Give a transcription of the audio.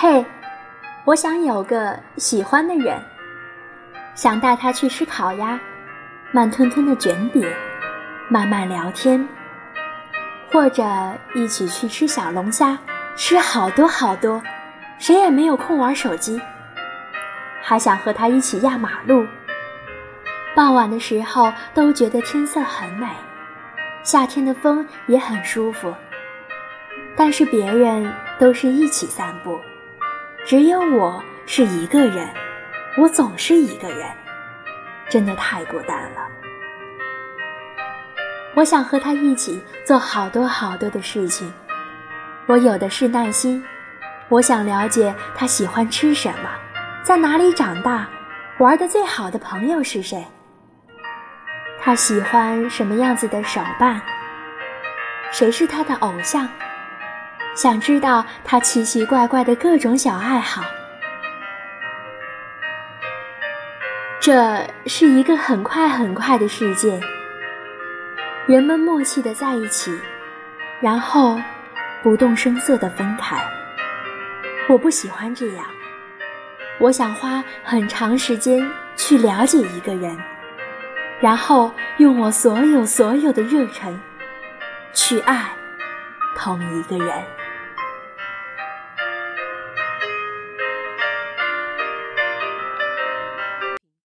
嘿，我想有个喜欢的人，想带他去吃烤鸭，慢吞吞的卷饼，慢慢聊天，或者一起去吃小龙虾，吃好多好多，谁也没有空玩手机。还想和他一起压马路，傍晚的时候都觉得天色很美，夏天的风也很舒服。但是别人都是一起散步。只有我是一个人，我总是一个人，真的太孤单了。我想和他一起做好多好多的事情，我有的是耐心。我想了解他喜欢吃什么，在哪里长大，玩的最好的朋友是谁，他喜欢什么样子的手办，谁是他的偶像。想知道他奇奇怪怪的各种小爱好，这是一个很快很快的世界。人们默契的在一起，然后不动声色的分开。我不喜欢这样，我想花很长时间去了解一个人，然后用我所有所有的热忱去爱同一个人。